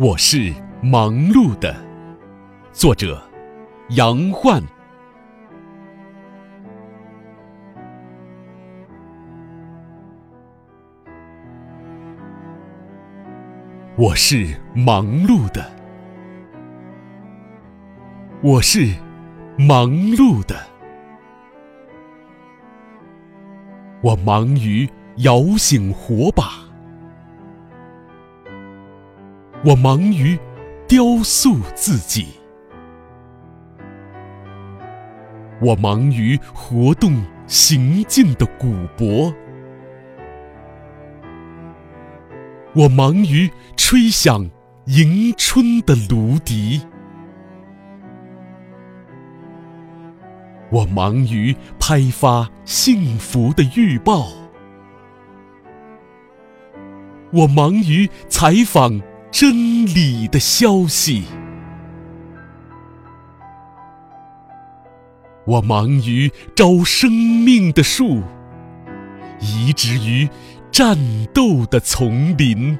我是忙碌的，作者杨焕。我是忙碌的，我是忙碌的，我忙于摇醒火把。我忙于雕塑自己，我忙于活动行进的鼓脖，我忙于吹响迎春的芦笛，我忙于拍发幸福的预报，我忙于采访。真理的消息，我忙于招生命的树，移植于战斗的丛林；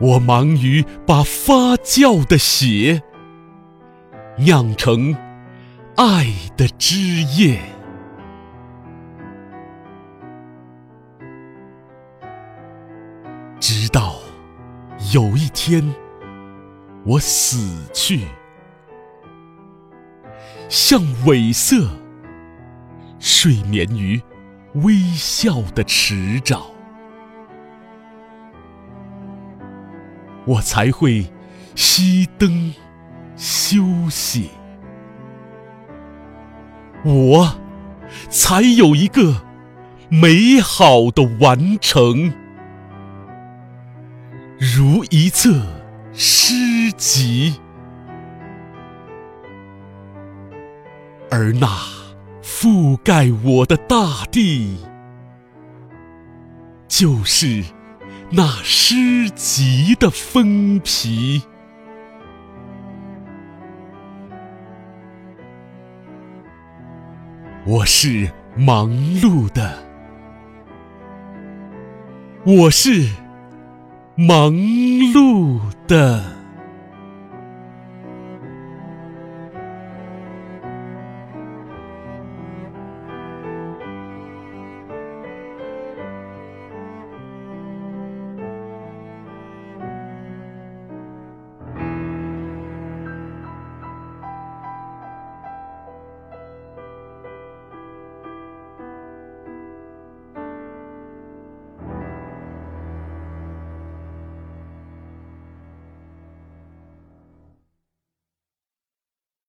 我忙于把发酵的血酿成爱的汁液。直到有一天，我死去，像尾色睡眠于微笑的迟早，我才会熄灯休息，我才有一个美好的完成。如一册诗集，而那覆盖我的大地，就是那诗集的封皮。我是忙碌的，我是。忙碌的。